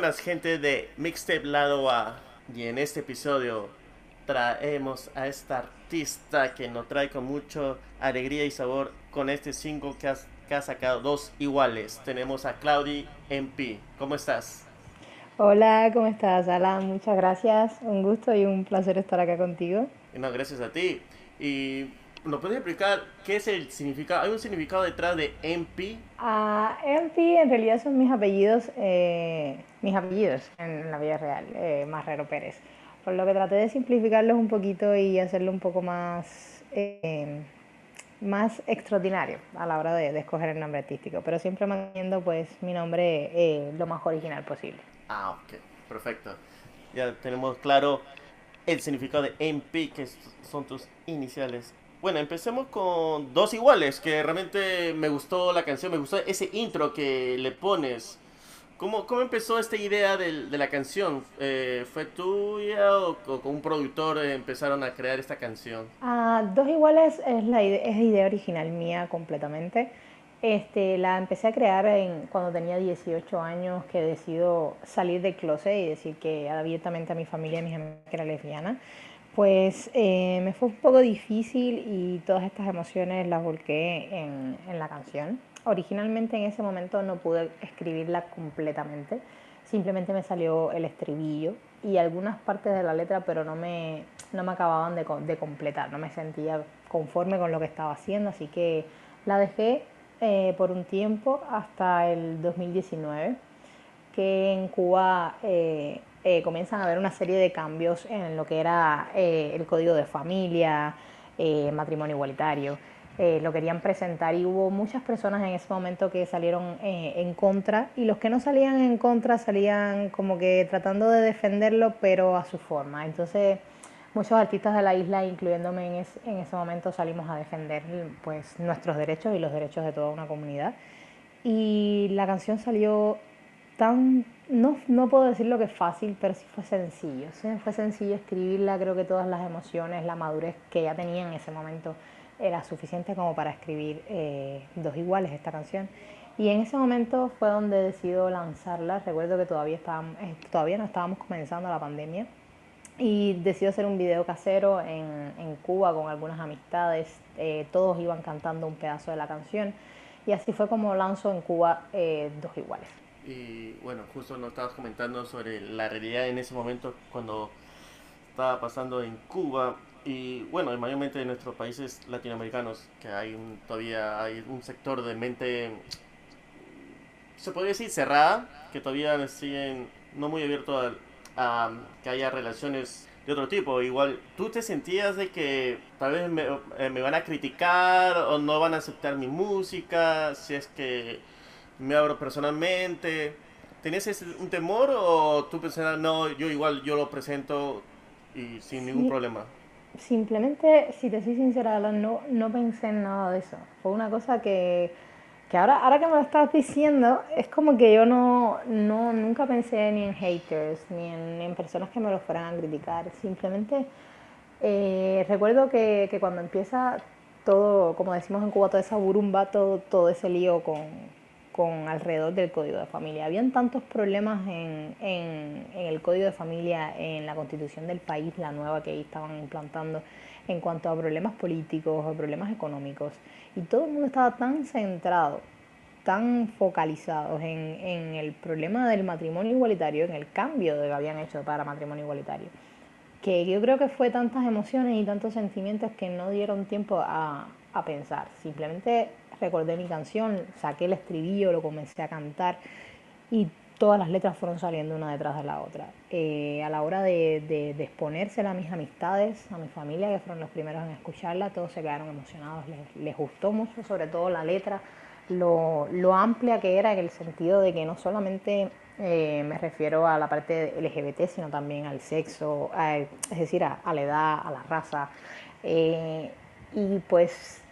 buenas gente de Mixtape Lado A y en este episodio traemos a esta artista que nos trae con mucho alegría y sabor con este single que, que ha sacado dos iguales. Tenemos a Claudi MP. ¿Cómo estás? Hola, ¿cómo estás, Alan? Muchas gracias. Un gusto y un placer estar acá contigo. No, gracias a ti. Y ¿Nos puedes explicar qué es el significado? ¿Hay un significado detrás de MP? Ah, MP en realidad son mis apellidos, eh, mis apellidos en la vida real, eh, Marrero Pérez. Por lo que traté de simplificarlos un poquito y hacerlo un poco más, eh, más extraordinario a la hora de, escoger el nombre artístico, pero siempre manteniendo pues mi nombre eh, lo más original posible. Ah, ok, perfecto. Ya tenemos claro el significado de MP, que son tus iniciales. Bueno, empecemos con dos iguales, que realmente me gustó la canción, me gustó ese intro que le pones. ¿Cómo, cómo empezó esta idea de, de la canción? Eh, ¿Fue tuya o, con un productor empezaron a crear esta canción? Ah, dos iguales es la idea, es idea original mía completamente. Este, la empecé a crear en, cuando tenía 18 años, que decido salir del closet y decir que abiertamente a mi familia y a mis amigas que era lesbiana pues eh, me fue un poco difícil y todas estas emociones las volqué en, en, la canción. Originalmente en ese momento no pude escribirla completamente, simplemente me salió el estribillo y algunas partes de la letra, pero no me, no me acababan de, de completar, no me sentía conforme con lo que estaba haciendo, así que la dejé eh, por un tiempo hasta el 2019, que en Cuba eh, eh, comienzan a haber una serie de cambios en lo que era el código de familia, matrimonio igualitario. Lo querían presentar y hubo muchas personas en ese momento que salieron en contra y los que no salían en contra salían como que tratando de defenderlo pero a su forma. Entonces muchos artistas de la isla, incluyéndome en, en ese momento, salimos a defender pues, nuestros derechos y los derechos de toda una comunidad. Y la canción salió tan, no, no puedo decir lo que es fácil, pero sí fue sencillo. Fue sencillo escribirla, creo que todas las emociones, la madurez que ya tenía en ese momento era suficiente como para escribir eh, dos iguales esta canción. Y en ese momento fue donde decido lanzarla. Recuerdo que todavía, estábamos, eh, todavía no estábamos comenzando la pandemia. Y decido hacer un video casero en, en Cuba con algunas amistades. Eh, todos iban cantando un pedazo de la canción. Y así fue como lanzo en Cuba dos iguales. Y bueno, justo nos estabas comentando sobre la realidad en ese momento cuando estaba pasando en Cuba y bueno, mayormente en nuestros países latinoamericanos, que hay todavía hay un sector de mente, se podría decir cerrada, que todavía siguen no muy abierto a, que haya relaciones de otro tipo. Igual, ¿tú te sentías de que tal vez me, eh, me van a criticar o no van a aceptar mi música? Si es que me abro personalmente. ¿Tenías un temor o tú pensabas, no, yo igual yo lo presento y sin ningún problema? Simplemente, si te soy sincera, no, no pensé en nada de eso. Fue una cosa que, que ahora, ahora que me lo estás diciendo, es como que yo no, no nunca pensé ni en haters, ni en, en personas que me lo fueran a criticar. Simplemente eh, recuerdo que, que cuando empieza todo, como decimos en Cuba, toda esa burumba, todo, todo ese lío con, con alrededor del código de familia. Habían tantos problemas en, en, el código de familia, en la constitución del país, la nueva que estaban implantando, en cuanto a problemas políticos o problemas económicos. Y todo el mundo estaba tan centrado, tan focalizados en, en el problema del matrimonio igualitario, en el cambio que habían hecho para matrimonio igualitario, que yo creo que fue tantas emociones y tantos sentimientos que no dieron tiempo a, a pensar. Simplemente recordé mi canción, saqué el estribillo, lo comencé a cantar y todas las letras fueron saliendo una detrás de la otra. Eh, a la hora de, de, de, a mis amistades, a mi familia, que fueron los primeros en escucharla, todos se quedaron emocionados, les, gustó mucho, sobre todo la letra, lo, lo, amplia que era en el sentido de que no solamente eh, me refiero a la parte LGBT, sino también al sexo, es decir, a, a, la edad, a la raza. Eh, y pues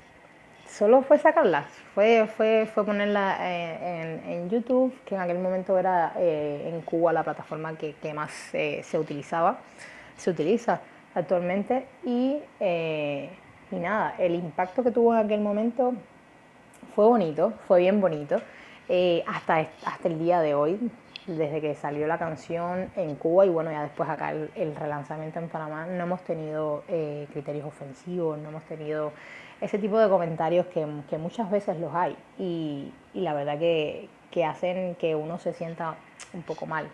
solo fue sacarlas, fue, fue, fue ponerla eh, en, en, YouTube, que en aquel momento era eh, en Cuba la plataforma que, que más eh, se utilizaba, se utiliza actualmente, y, y nada, el impacto que tuvo en aquel momento fue bonito, fue bien bonito, hasta, hasta el día de hoy. desde que salió la canción en Cuba y bueno, ya después acá el, relanzamiento en Panamá, no hemos tenido criterios ofensivos, no hemos tenido ese tipo de comentarios que, que muchas veces los hay y, y la verdad que, que, hacen que uno se sienta un poco mal.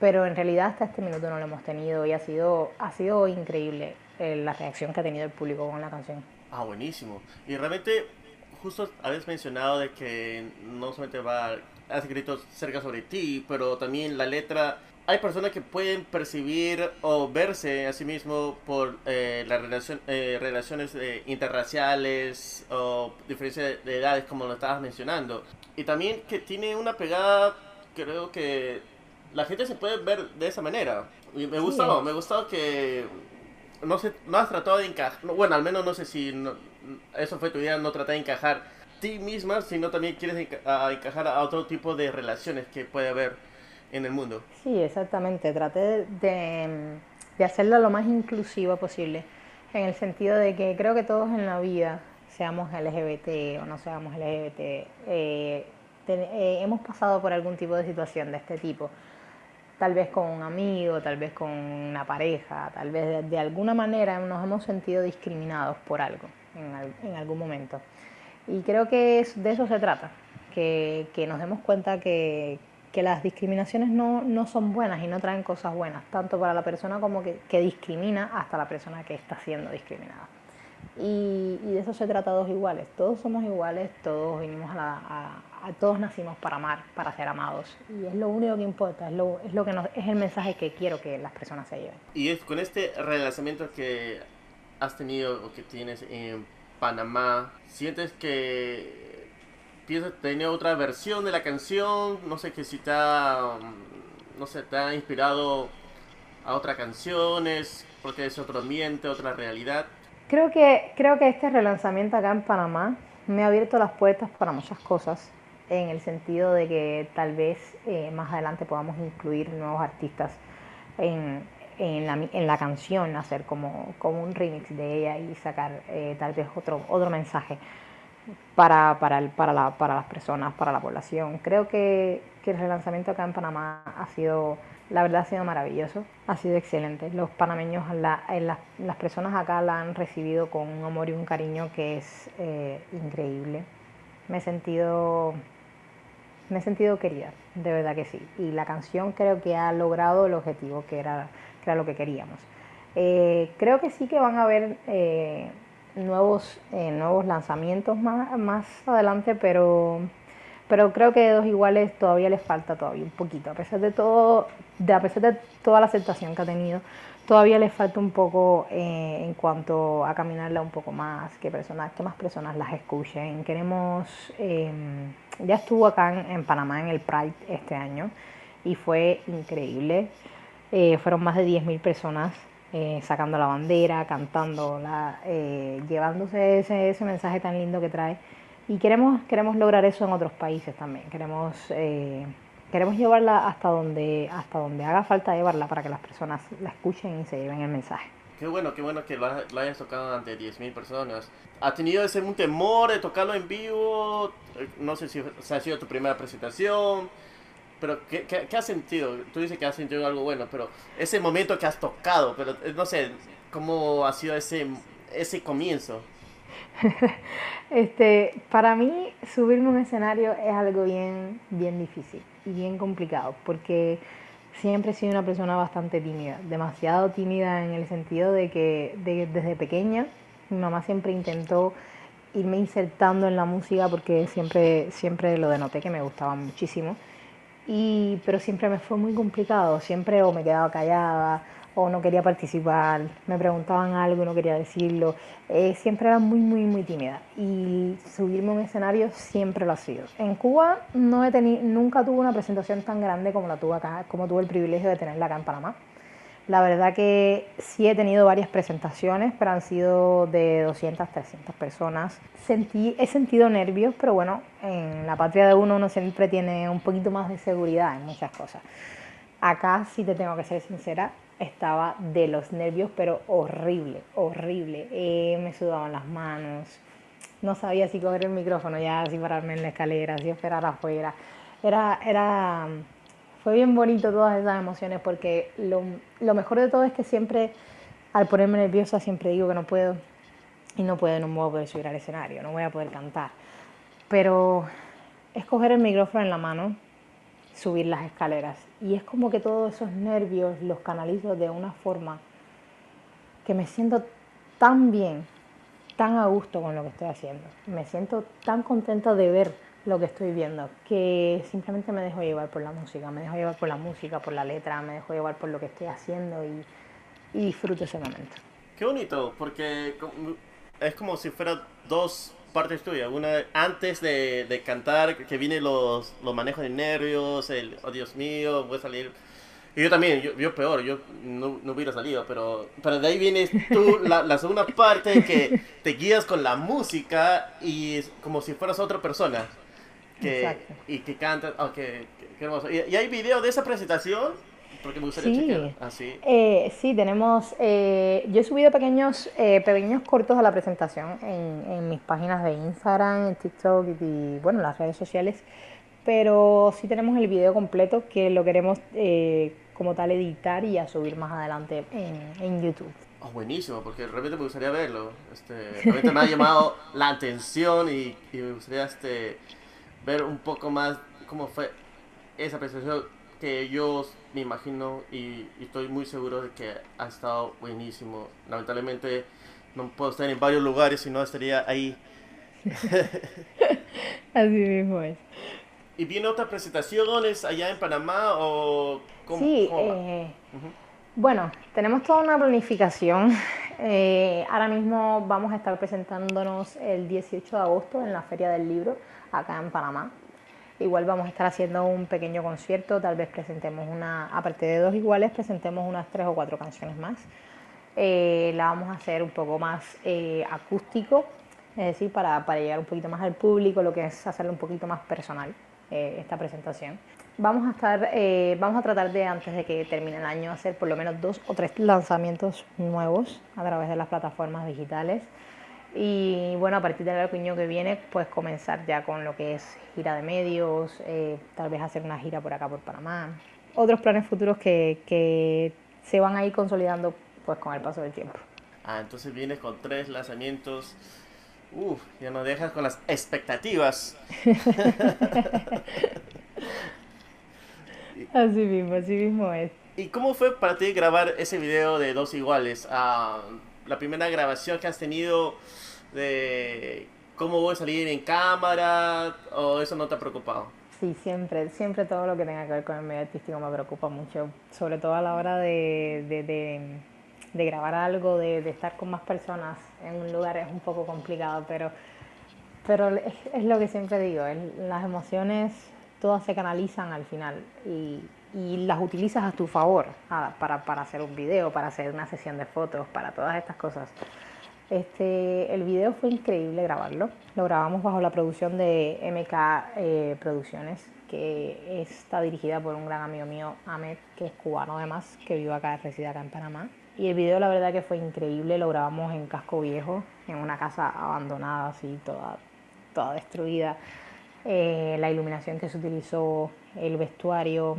Pero en realidad hasta este minuto no lo hemos tenido y ha sido, ha sido increíble eh, la reacción que ha tenido el público con la canción. Ah, buenísimo. Y realmente justo habéis mencionado de que no solamente va a escrito cerca sobre ti, pero también la letra hay personas que pueden percibir o verse a sí mismo por eh, las eh, relaciones eh, interraciales o diferencia de edades, como lo estabas mencionando. Y también que tiene una pegada, creo que la gente se puede ver de esa manera. Y me gustó, me gustó que no sé, no has tratado de encajar, bueno, al menos no sé si eso fue tu idea, no tratar de encajar ti misma, sino también quieres encajar a otro tipo de relaciones que puede haber en el mundo. Sí, exactamente. Traté de, de hacerlo lo más inclusiva posible, en el sentido de que creo que todos en la vida, seamos LGBT o no seamos LGBT, eh, eh, hemos pasado por algún tipo de situación de este tipo. Tal vez con un amigo, tal vez con una pareja, tal vez de, alguna manera nos hemos sentido discriminados por algo en, en algún momento. Y creo que de eso se trata, que, que nos demos cuenta que, que las discriminaciones no, no, son buenas y no traen cosas buenas, tanto para la persona como que, que discrimina hasta la persona que está siendo discriminada. Y, y, de eso se trata dos iguales, todos somos iguales, todos vinimos a, la, a, todos nacimos para amar, para ser amados y es lo único que importa, es, lo, es, lo que nos, es el mensaje que quiero que las personas se lleven. Y es con este relanzamiento que has tenido o que tienes en Panamá, ¿sientes que piensas tener otra versión de la canción, no sé que si ha, mm, no sé, ha inspirado a otras canciones, porque es otro ambiente, otra realidad. Creo que, creo que este relanzamiento acá en Panamá me ha abierto las puertas para muchas cosas, en el sentido de que tal vez eh, más adelante podamos incluir nuevos artistas en, en, la, en la canción, hacer como, como un remix de ella y sacar eh, tal vez otro, otro mensaje para, para, el, para, la, para las personas, para la población. Creo que, que, el relanzamiento acá en Panamá ha sido, la verdad ha sido maravilloso, ha sido excelente. Los panameños, la, las personas acá la han recibido con un amor y un cariño que es eh, increíble. Me he sentido me he sentido querida, de verdad que sí. Y la canción creo que ha logrado el objetivo que era, que era lo que queríamos. Eh, creo que sí que van a haber eh, nuevos, eh, nuevos lanzamientos más, más adelante, pero, pero creo que de dos iguales todavía les falta todavía un poquito, a pesar de todo, a pesar de toda la aceptación que ha tenido, todavía les falta un poco eh, en cuanto a caminarla un poco más, que personas, que más personas las escuchen. Queremos, em, ya estuvo acá en, Panamá en el Pride este año y fue increíble. Eh, fueron más de 10.000 personas eh, sacando la bandera, cantando, eh, llevándose ese, ese, mensaje tan lindo que trae. Y queremos, queremos lograr eso en otros países también. Queremos, eh, queremos llevarla hasta donde, hasta donde haga falta llevarla para que las personas la escuchen y se lleven el mensaje. Qué bueno, qué bueno que lo, hayas tocado ante 10.000 personas. ¿Ha tenido ese un temor de tocarlo en vivo? No sé si, si ha sido tu primera presentación pero ¿qué, qué, has sentido? Tú dices que has sentido algo bueno, pero ese momento que has tocado, pero eh, no sé, ¿cómo ha sido ese, ese comienzo? este, para mí subirme a un escenario es algo bien, bien difícil y bien complicado, porque siempre he sido una persona bastante tímida, demasiado tímida en el sentido de que desde pequeña mi mamá siempre intentó irme insertando en la música porque siempre, siempre lo denoté que me gustaba muchísimo y, pero siempre me fue muy complicado, siempre o me quedaba callada o no quería participar, me preguntaban algo y no quería decirlo, eh, siempre era muy, muy, muy tímida y subirme a un escenario siempre lo ha sido. En Cuba no he tenido, nunca tuve una presentación tan grande como la tuve acá, como tuve el privilegio de tenerla acá en Panamá. La verdad que sí he tenido varias presentaciones, pero han sido de 200, 300 personas. Sentí, he sentido nervios, pero bueno, en la patria de uno uno siempre tiene un poquito más de seguridad en muchas cosas. Acá, si te tengo que ser sincera, estaba de los nervios, pero horrible, horrible. Eh, me sudaban las manos, no sabía si coger el micrófono ya, si pararme en la escalera, si esperar afuera. Era, era fue bien bonito todas esas emociones porque lo, mejor de todo es que siempre, al ponerme nerviosa, siempre digo que no puedo y no puedo, no voy a poder subir al escenario, no voy a poder cantar. Pero es coger el micrófono en la mano, subir las escaleras y es como que todos esos nervios los canalizo de una forma que me siento tan bien, tan a gusto con lo que estoy haciendo. Me siento tan contenta de ver lo que estoy viendo, que simplemente me dejo llevar por la música, me dejo llevar por la música, por la letra, me dejo llevar por lo que estoy haciendo y, disfruto ese momento. Qué bonito, porque es como si fueran dos partes tuyas. Una antes de, cantar, que viene los, los manejos de nervios, el, oh Dios mío, voy a salir y yo también, yo, peor, yo no, no, hubiera salido, pero, pero de ahí vienes tú, la, la, segunda parte que te guías con la música y es como si fueras otra persona. Que, y que cantas, oh, qué, qué, hermoso. ¿Y, ¿Y, hay video de esa presentación? Porque me gustaría sí. Ah, sí. Eh, sí, tenemos, eh, yo he subido pequeños, eh, pequeños cortos a la presentación en, en mis páginas de Instagram, en TikTok y, y bueno, las redes sociales pero sí tenemos el video completo que lo queremos eh, como tal editar y a subir más adelante en, en YouTube. Oh, buenísimo, porque realmente me gustaría verlo. Este, realmente me ha llamado la atención y, y, me gustaría este, ver un poco más cómo fue esa presentación que yo me imagino y, y, estoy muy seguro de que ha estado buenísimo. Lamentablemente no puedo estar en varios lugares, si no estaría ahí. Así mismo es. ¿Y viene otras presentaciones allá en Panamá o cómo? Sí, cómo eh, uh -huh. Bueno, tenemos toda una planificación. Eh, ahora mismo vamos a estar presentándonos el 18 de agosto en la Feria del Libro acá en Panamá. Igual vamos a estar haciendo un pequeño concierto, tal vez presentemos una, aparte de dos iguales, presentemos unas tres o cuatro canciones más. Eh, la vamos a hacer un poco más eh, acústico, es decir, para, para llegar un poquito más al público, lo que es hacerlo un poquito más personal esta presentación. Vamos a estar, eh, vamos a tratar de antes de que termine el año hacer por lo menos dos o tres lanzamientos nuevos a través de las plataformas digitales y bueno a partir del año que viene pues comenzar ya con lo que es gira de medios, eh, tal vez hacer una gira por acá por Panamá, otros planes futuros que, que se van a ir consolidando pues con el paso del tiempo. Ah, entonces vienes con tres lanzamientos Uf, ya nos dejas con las expectativas. así mismo, así mismo es. ¿Y cómo fue para ti grabar ese video de Dos Iguales? Uh, la primera grabación que has tenido de cómo voy a salir en cámara o eso no te ha preocupado? Sí, siempre, siempre todo lo que tenga que ver con el medio artístico me preocupa mucho, sobre todo a la hora de, de, de de grabar algo, de, de, estar con más personas en un lugar es un poco complicado, pero, pero es, es lo que siempre digo, es, las emociones todas se canalizan al final y, las utilizas a tu favor para, hacer un video, para hacer una sesión de fotos, para todas estas cosas. Este, el video fue increíble grabarlo, lo grabamos bajo la producción de MK eh, Producciones, que está dirigida por un gran amigo mío, Ahmed, que es cubano además, que vive acá, reside acá en Panamá. Y el video la verdad que fue increíble, lo grabamos en Casco Viejo, en una casa abandonada, así toda, toda destruida. Eh, la iluminación que se utilizó, el vestuario,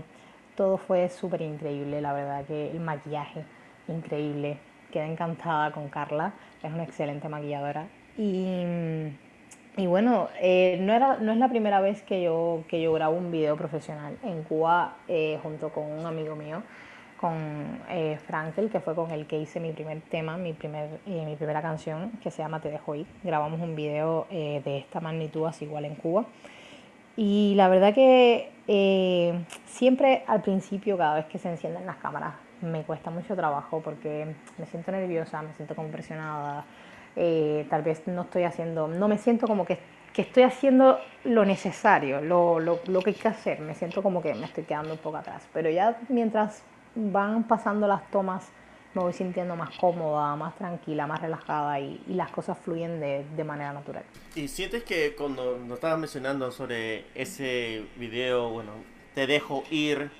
todo fue súper increíble, la verdad que el maquillaje, increíble. Quedé encantada con Carla, es una excelente maquilladora. Y, y bueno, eh, no, era, no es la primera vez que yo, que yo grabo un video profesional en Cuba eh, junto con un amigo mío con eh, Frankel, que fue con el que hice mi primer tema, mi, primer, mi primera canción, que se llama Te dejo ir. Grabamos un video de esta magnitud, así igual en Cuba. Y la verdad que eh, siempre al principio, cada vez que se encienden las cámaras, me cuesta mucho trabajo porque me siento nerviosa, me siento como presionada. tal vez no estoy haciendo, no me siento como que que estoy haciendo lo necesario, lo, lo, lo, que hay que hacer. Me siento como que me estoy quedando un poco atrás. Pero ya mientras van pasando las tomas, me voy sintiendo más cómoda, más tranquila, más relajada y, y las cosas fluyen de, de, manera natural. ¿Y sientes que cuando nos estabas mencionando sobre ese video, bueno, te dejo ir,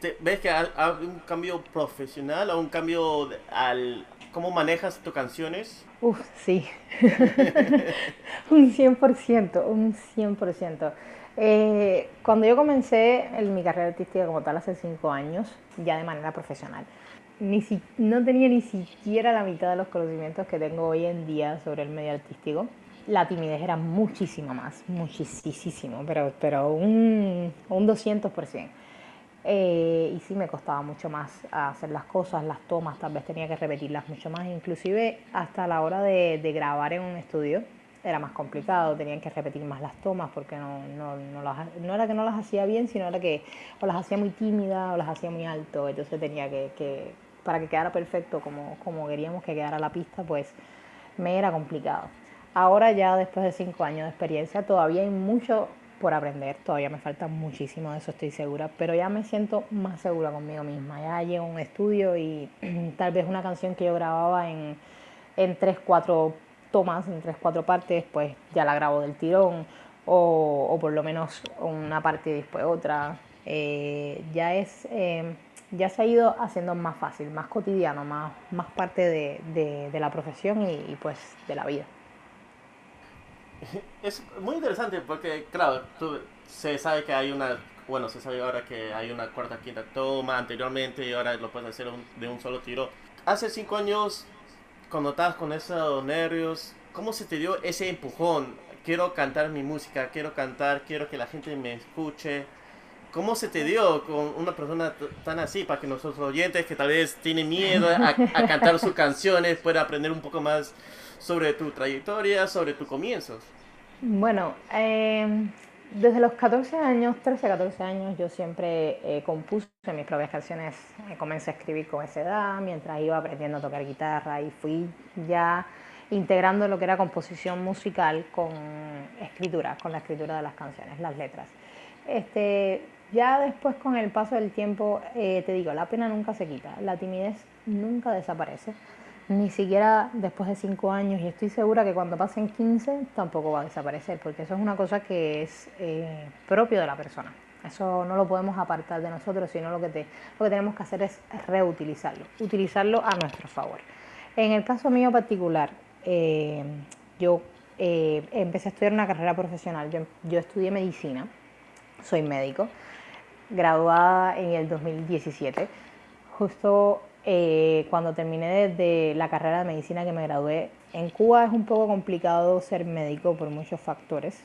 te, ¿ves que hay, un cambio profesional o un cambio al cómo manejas tus canciones? Uf, sí. un 100%, un 100%. Eh, cuando yo comencé en mi carrera artística como tal hace cinco años, ya de manera profesional, ni si, no tenía ni siquiera la mitad de los conocimientos que tengo hoy en día sobre el medio artístico. La timidez era muchísimo más, muchísimo, pero, pero un, un 200%. Eh, y sí me costaba mucho más hacer las cosas, las tomas, tal vez tenía que repetirlas mucho más, inclusive hasta la hora de, de grabar en un estudio era más complicado, tenían que repetir más las tomas porque no, no, no, las, no era que no las hacía bien, sino era que o las hacía muy tímidas o las hacía muy alto, entonces tenía que, que para que quedara perfecto como, como queríamos que quedara la pista, pues me era complicado. Ahora ya después de cinco años de experiencia todavía hay mucho por aprender, todavía me falta muchísimo, de eso estoy segura, pero ya me siento más segura conmigo misma, ya llego a un estudio y tal vez una canción que yo grababa en, en tres, cuatro tomas en tres, cuatro partes, pues ya la grabo del tirón, o, o por lo menos una parte y después otra. Eh, ya es eh, ya se ha ido haciendo más fácil, más cotidiano, más, más parte de, de, de la profesión y, y, pues de la vida. Es muy interesante porque, claro, tú, se sabe que hay una, bueno, se sabe ahora que hay una cuarta, quinta toma anteriormente y ahora lo puedes hacer un, de un solo tiro. Hace cinco años cuando estabas con esos nervios, ¿cómo se te dio ese empujón? Quiero cantar mi música, quiero cantar, quiero que la gente me escuche. ¿Cómo se te dio con una persona tan así para que nuestros oyentes que tal vez tienen miedo a, a cantar sus canciones puedan aprender un poco más sobre tu trayectoria, sobre tus comienzos? Bueno, eh, desde los 14 años, 13, 14 años, yo siempre eh, compuse mis propias canciones. Eh, comencé a escribir con esa edad, mientras iba aprendiendo a tocar guitarra y fui ya integrando lo que era composición musical con escritura, con la escritura de las canciones, las letras. Este, ya después con el paso del tiempo, eh, te digo, la pena nunca se quita, la timidez nunca desaparece ni siquiera después de 5 años, y estoy segura que cuando pasen 15 tampoco va a desaparecer, porque eso es una cosa que es eh, propio de la persona. Eso no lo podemos apartar de nosotros, sino lo que, te, tenemos que hacer es reutilizarlo, utilizarlo a nuestro favor. En el caso mío particular, eh, yo eh, empecé a estudiar una carrera profesional, yo, yo estudié medicina, soy médico, graduada en el 2017, justo eh, cuando terminé de, la carrera de medicina que me gradué, en Cuba es un poco complicado ser médico por muchos factores.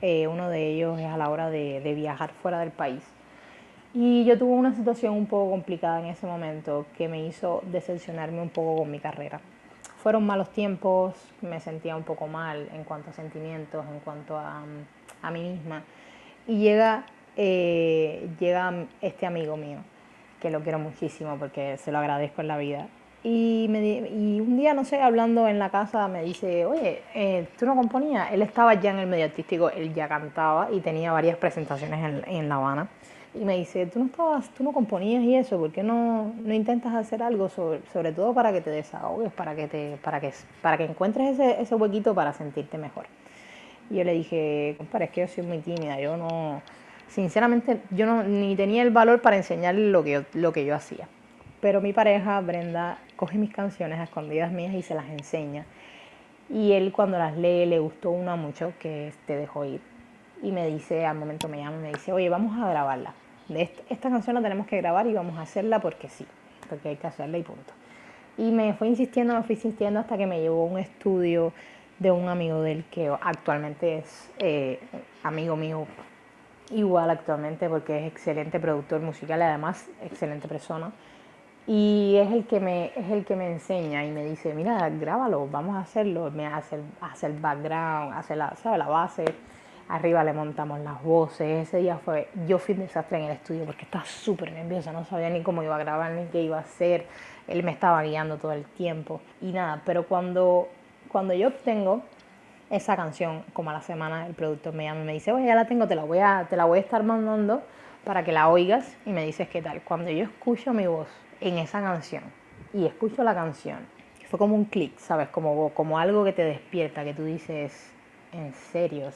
Eh, uno de ellos es a la hora de, de, viajar fuera del país. Y yo tuve una situación un poco complicada en ese momento que me hizo decepcionarme un poco con mi carrera. Fueron malos tiempos, me sentía un poco mal en cuanto a sentimientos, en cuanto a, a mí misma. Y llega, eh, llega este amigo mío que lo quiero muchísimo porque se lo agradezco en la vida. Y, me, y un día, no sé, hablando en la casa, me dice, oye, eh, ¿tú no componías? Él estaba ya en el medio artístico, él ya cantaba y tenía varias presentaciones en, en La Habana. Y me dice, ¿tú no, estabas, tú no componías y eso? ¿Por qué no, no intentas hacer algo sobre, sobre todo para que te desahogues, para que, te, para que, para que encuentres ese, ese huequito para sentirte mejor? Y yo le dije, compadre, es que yo soy muy tímida, yo no sinceramente yo no, ni tenía el valor para enseñarle lo que, yo, lo que yo hacía. Pero mi pareja, Brenda, coge mis canciones a escondidas mías y se las enseña. Y él cuando las lee le gustó una mucho que te dejó ir. Y me dice, al momento me llama y me dice, oye, vamos a grabarla. Esta, esta canción la tenemos que grabar y vamos a hacerla porque sí, porque hay que hacerla y punto. Y me fue insistiendo, me fui insistiendo hasta que me llevó a un estudio de un amigo de él que actualmente es eh, amigo mío igual actualmente porque es excelente productor musical además excelente persona. Y es el que me, es el que me enseña y me dice, mira, grábalo, vamos a hacerlo. Me hace, hace el background, hace la, ¿sabe? la base. Arriba le montamos las voces. Ese día fue, yo fui un desastre en el estudio porque estaba súper nerviosa, no sabía ni cómo iba a grabar ni qué iba a hacer. Él me estaba guiando todo el tiempo. Y nada, pero cuando, cuando yo obtengo esa canción, como a la semana el productor me llama y me dice, oye, ya la tengo, te la voy a, te la voy a estar mandando para que la oigas y me dices qué tal. Cuando yo escucho mi voz en esa canción y escucho la canción, fue como un clic, ¿sabes? Como, como algo que te despierta, que tú dices, en serio,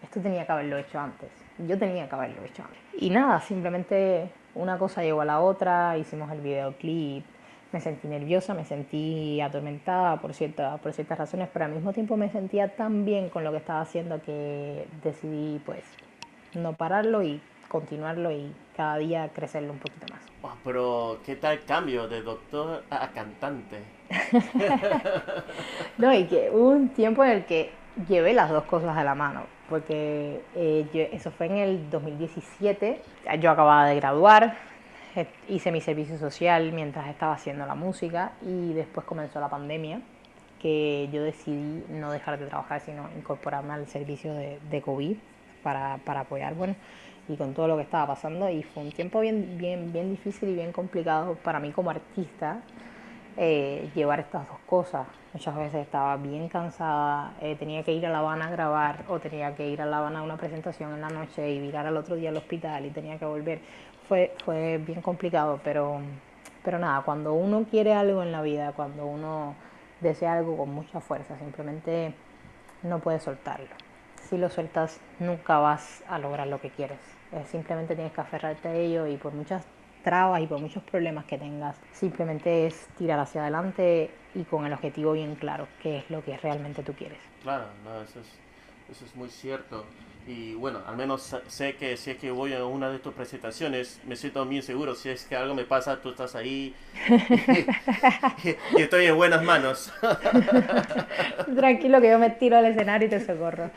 esto tenía que haberlo hecho antes. Yo tenía que haberlo hecho antes. Y nada, simplemente una cosa llegó a la otra, hicimos el videoclip, me sentí nerviosa, me sentí atormentada por, cierta, por ciertas razones, pero al mismo tiempo me sentía tan bien con lo que estaba haciendo que decidí pues no pararlo y continuarlo y cada día crecerlo un poquito más. pero, ¿qué tal cambio de doctor a cantante? no, y que hubo un tiempo en el que llevé las dos cosas a la mano, porque eh, eso fue en el 2017, yo acababa de graduar, hice mi servicio social mientras estaba haciendo la música y después comenzó la pandemia, que yo decidí no dejar de trabajar, sino incorporarme al servicio de, de COVID para, para apoyar, bueno, y con todo lo que estaba pasando y fue un tiempo bien, bien, bien difícil y bien complicado para mí como artista eh, llevar estas dos cosas. Muchas veces estaba bien cansada, eh, tenía que ir a La Habana a grabar o tenía que ir a La Habana a una presentación en la noche y virar al otro día al hospital y tenía que volver. Fue, fue bien complicado, pero, pero nada, cuando uno quiere algo en la vida, cuando uno desea algo con mucha fuerza, simplemente no puede soltarlo. Si lo sueltas, nunca vas a lograr lo que quieres. Simplemente tienes que aferrarte a ello y por muchas trabas y por muchos problemas que tengas, simplemente es tirar hacia adelante y con el objetivo bien claro, qué es lo que realmente tú quieres. Claro, no, eso, es, eso es muy cierto. Y bueno, al menos sé que si es que voy a una de tus presentaciones, me siento bien seguro. Si es que algo me pasa, tú estás ahí y, estoy en buenas manos. Tranquilo que yo me tiro al escenario y te socorro.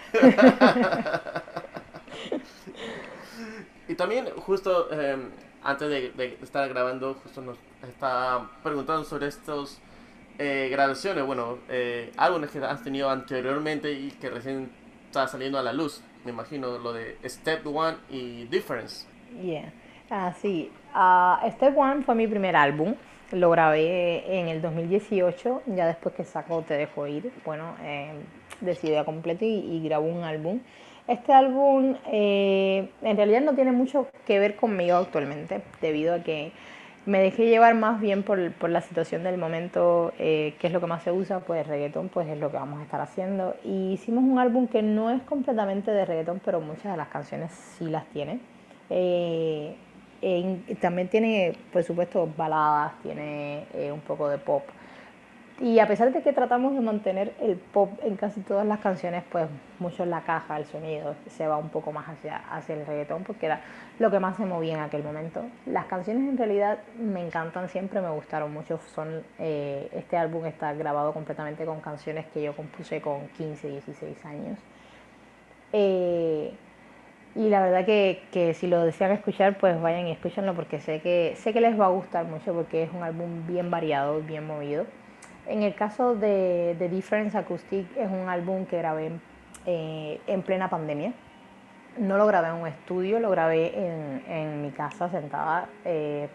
Y también justo em, antes de, estar grabando, justo nos está preguntando sobre estos eh, grabaciones, bueno, eh, álbumes que has tenido anteriormente y que recién está saliendo a la luz. Me imagino lo de Step One y Difference. Yeah. Ah, sí. Uh, Step One fue mi primer álbum. Lo grabé en el 2018. Ya después que sacó Te Dejo Ir, bueno, eh, decidí a completo y, y grabó un álbum. Este álbum eh, en realidad no tiene mucho que ver conmigo actualmente, debido a que me dejé llevar más bien por, la situación del momento, eh, que es lo que más se usa, pues reggaetón, pues es lo que vamos a estar haciendo. Y hicimos un álbum que no es completamente de reggaetón, pero muchas de las canciones sí las tiene. Eh, también tiene, por supuesto, baladas, tiene un poco de pop. Y a pesar de que tratamos de mantener el pop en casi todas las canciones, pues mucho la caja, el sonido se va un poco más hacia, hacia el reggaetón porque era lo que más se movía en aquel momento. Las canciones en realidad me encantan, siempre me gustaron mucho. Son, eh, este álbum está grabado completamente con canciones que yo compuse con 15, 16 años. Eh, y la verdad que, que, si lo desean escuchar, pues vayan y escúchenlo porque sé que, sé que les va a gustar mucho porque es un álbum bien variado, bien movido. En el caso de, The Difference Acoustic es un álbum que grabé eh, en plena pandemia. No lo grabé en un estudio, lo grabé en, mi casa sentada eh,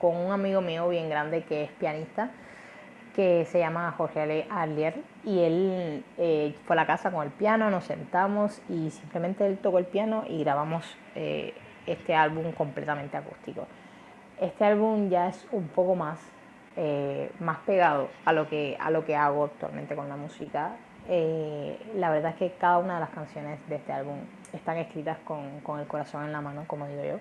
con un amigo mío bien grande que es pianista, que se llama Jorge Arlier. Y él eh, fue a la casa con el piano, nos sentamos y simplemente él tocó el piano y grabamos este álbum completamente acústico. Este álbum ya es un poco más eh, más pegado a lo, que, a lo que hago actualmente con la música. Eh, la verdad es que cada una de las canciones de este álbum están escritas con, con, el corazón en la mano, como digo yo,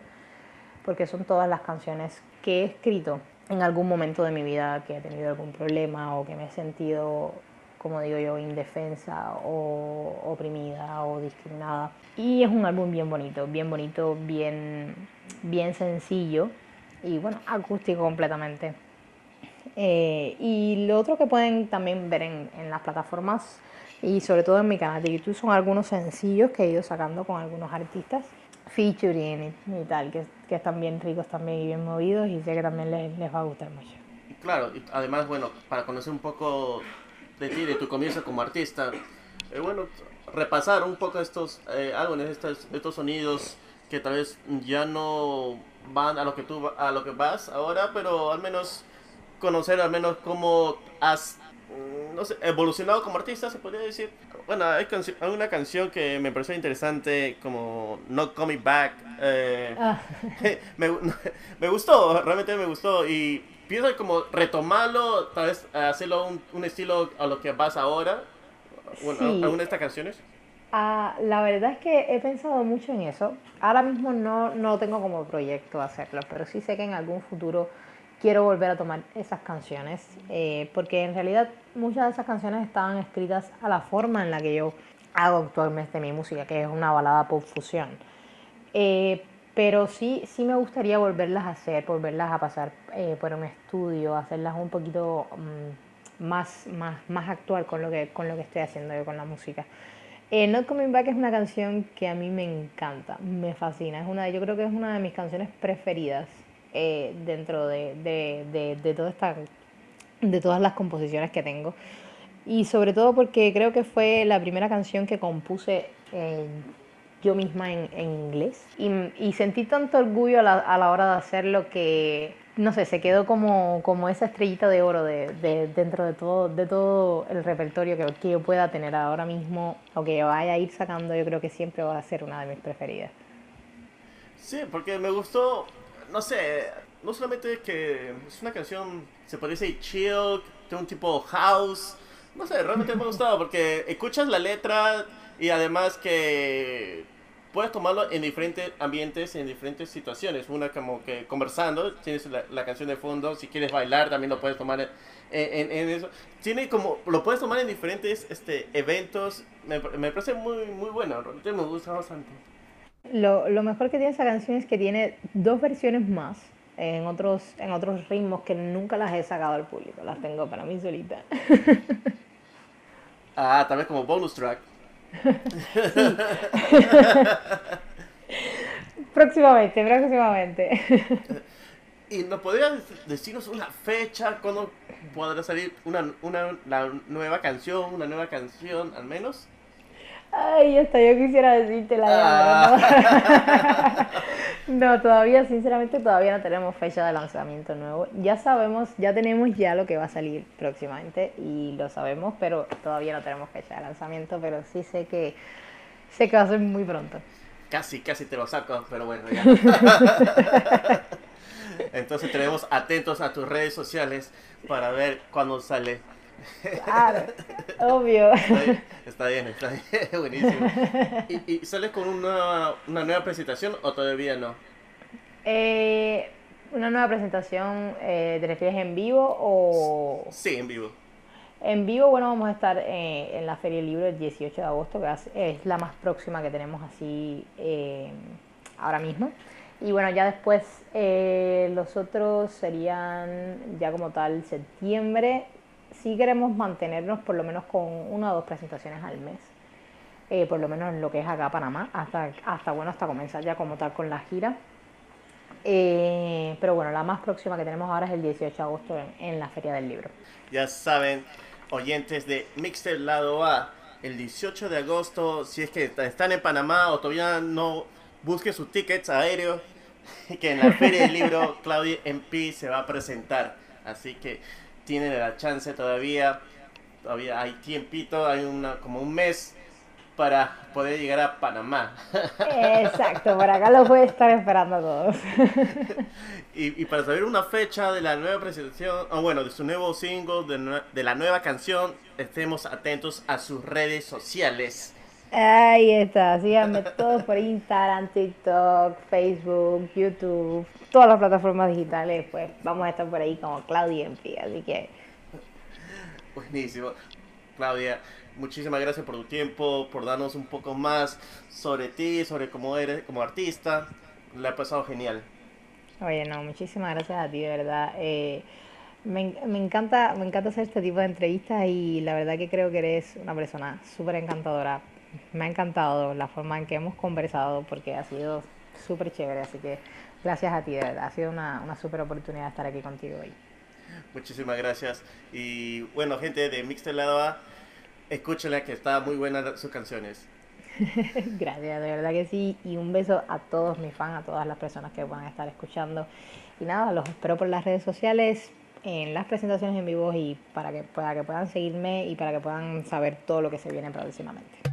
porque son todas las canciones que he escrito en algún momento de mi vida que he tenido algún problema o que me he sentido, como digo yo, indefensa o oprimida o discriminada. Y es un álbum bien bonito, bien bonito, bien, bien sencillo y bueno, acústico completamente. Eh, y lo otro que pueden también ver en, en, las plataformas y sobre todo en mi canal de YouTube son algunos sencillos que he ido sacando con algunos artistas, featuring y, tal, que, que, están bien ricos también y bien movidos y sé que también les, les va a gustar mucho. Claro, y además, bueno, para conocer un poco de ti, de tu comienzo como artista, eh, bueno, repasar un poco estos eh, álbumes, estos, estos sonidos que tal vez ya no van a lo que tú a lo que vas ahora, pero al menos conocer al menos cómo has mm, no sé, evolucionado como artista, se podría decir. Bueno, hay, una canción que me pareció interesante, como No Coming Back. Eh, ah. me, me, gustó, realmente me gustó. Y pienso como retomarlo, tal vez hacerlo un, un estilo a lo que vas ahora. Bueno, ¿Alguna de estas canciones? Ah, la verdad es que he pensado mucho en eso. Ahora mismo no, no tengo como proyecto hacerlo, pero sí sé que en algún futuro quiero volver a tomar esas canciones, eh, porque en realidad muchas de esas canciones estaban escritas a la forma en la que yo hago actualmente mi música, que es una balada pop fusión. Eh, pero sí, sí me gustaría volverlas a hacer, volverlas a pasar eh, por un estudio, hacerlas un poquito mm, más, más, más actual con lo, que, con lo que estoy haciendo yo con la música. Eh, Not Coming Back es una canción que a mí me encanta, me fascina. Es una, yo creo que es una de mis canciones preferidas eh, dentro de, de, de, de, toda esta, de todas las composiciones que tengo. Y sobre todo porque creo que fue la primera canción que compuse yo misma en, en inglés. Y, y, sentí tanto orgullo a la, a la, hora de hacerlo que, no sé, se quedó como, como esa estrellita de oro de, de, dentro de todo, de todo el repertorio que, que yo pueda tener ahora mismo o que vaya a ir sacando. Yo creo que siempre va a ser una de mis preferidas. Sí, porque me gustó, no sé, no solamente que es una canción, se decir chill, de un tipo house. No sé, realmente me ha gustado porque escuchas la letra y además que puedes tomarlo en diferentes ambientes, en diferentes situaciones. Una como que conversando, tienes la, canción de fondo, si quieres bailar también lo puedes tomar en, en, en, eso. Tiene como, lo puedes tomar en diferentes este, eventos. Me, me parece muy, muy bueno, realmente me gusta bastante. Lo, lo mejor que tiene esa canción es que tiene dos versiones más en otros, en otros ritmos que nunca las he sacado al público, las tengo para mí solita. ah, también como bonus track. Próximamente, próximamente. ¿Y nos podrías decirnos una fecha cuando podrá salir una, una la nueva canción, una nueva canción al menos? Ay, hasta yo quisiera decirte la ah. no. no, todavía, sinceramente, todavía no tenemos fecha de lanzamiento nuevo. Ya sabemos, ya tenemos ya lo que va a salir próximamente y lo sabemos, pero todavía no tenemos fecha de lanzamiento, pero sí sé que sé que va a ser muy pronto. Casi, casi te lo saco, pero bueno, ya. Entonces tenemos atentos a tus redes sociales para ver cuándo sale Claro, obvio. Está bien, está bien, buenísimo. ¿Y, ¿Y, sales con una, una, nueva presentación o todavía no? Eh, ¿Una nueva presentación eh, te refieres en vivo o...? Sí, en vivo. En vivo, bueno, vamos a estar eh, en la Feria del Libro el 18 de agosto, que es la más próxima que tenemos así eh, ahora mismo. Y bueno, ya después eh, los otros serían ya como tal septiembre sí queremos mantenernos por lo menos con una o dos presentaciones al mes. Eh, por lo menos en lo que es acá Panamá, hasta, hasta, bueno, hasta comenzar ya como tal con la gira. Eh, pero bueno, la más próxima que tenemos ahora es el 18 de agosto en, en la Feria del Libro. Ya saben, oyentes de Mixter Lado A, el 18 de agosto, si es que están en Panamá o todavía no busquen sus tickets aéreos, que en la Feria del Libro Claudia MP se va a presentar. Así que tienen la chance todavía, todavía hay tiempito, hay una, como un mes para poder llegar a Panamá. Exacto, por acá lo puede estar esperando a todos. y, y, para saber una fecha de la nueva presentación, o bueno, de su nuevo single, de, de la nueva canción, estemos atentos a sus redes sociales. Ahí está, síganme todos por Instagram, TikTok, Facebook, YouTube, todas las plataformas digitales, pues vamos a estar por ahí como Claudia en pie, así que... Buenísimo. Claudia, muchísimas gracias por tu tiempo, por darnos un poco más sobre ti, sobre cómo eres como artista. Le ha pasado genial. Oye, no, muchísimas gracias a ti, de verdad. Eh, me, me, encanta, me encanta hacer este tipo de entrevistas y la verdad que creo que eres una persona súper encantadora me ha encantado la forma en que hemos conversado porque ha sido súper chévere, así que gracias a ti, de verdad, ha sido una, una súper oportunidad estar aquí contigo hoy. Muchísimas gracias. Y bueno, gente de Mixtelado A, escúchenla que está muy buena sus canciones. gracias, de verdad que sí. Y un beso a todos mis fans, a todas las personas que van a estar escuchando. Y nada, los espero por las redes sociales, en las presentaciones en vivo y para que, para que puedan seguirme y para que puedan saber todo lo que se viene próximamente.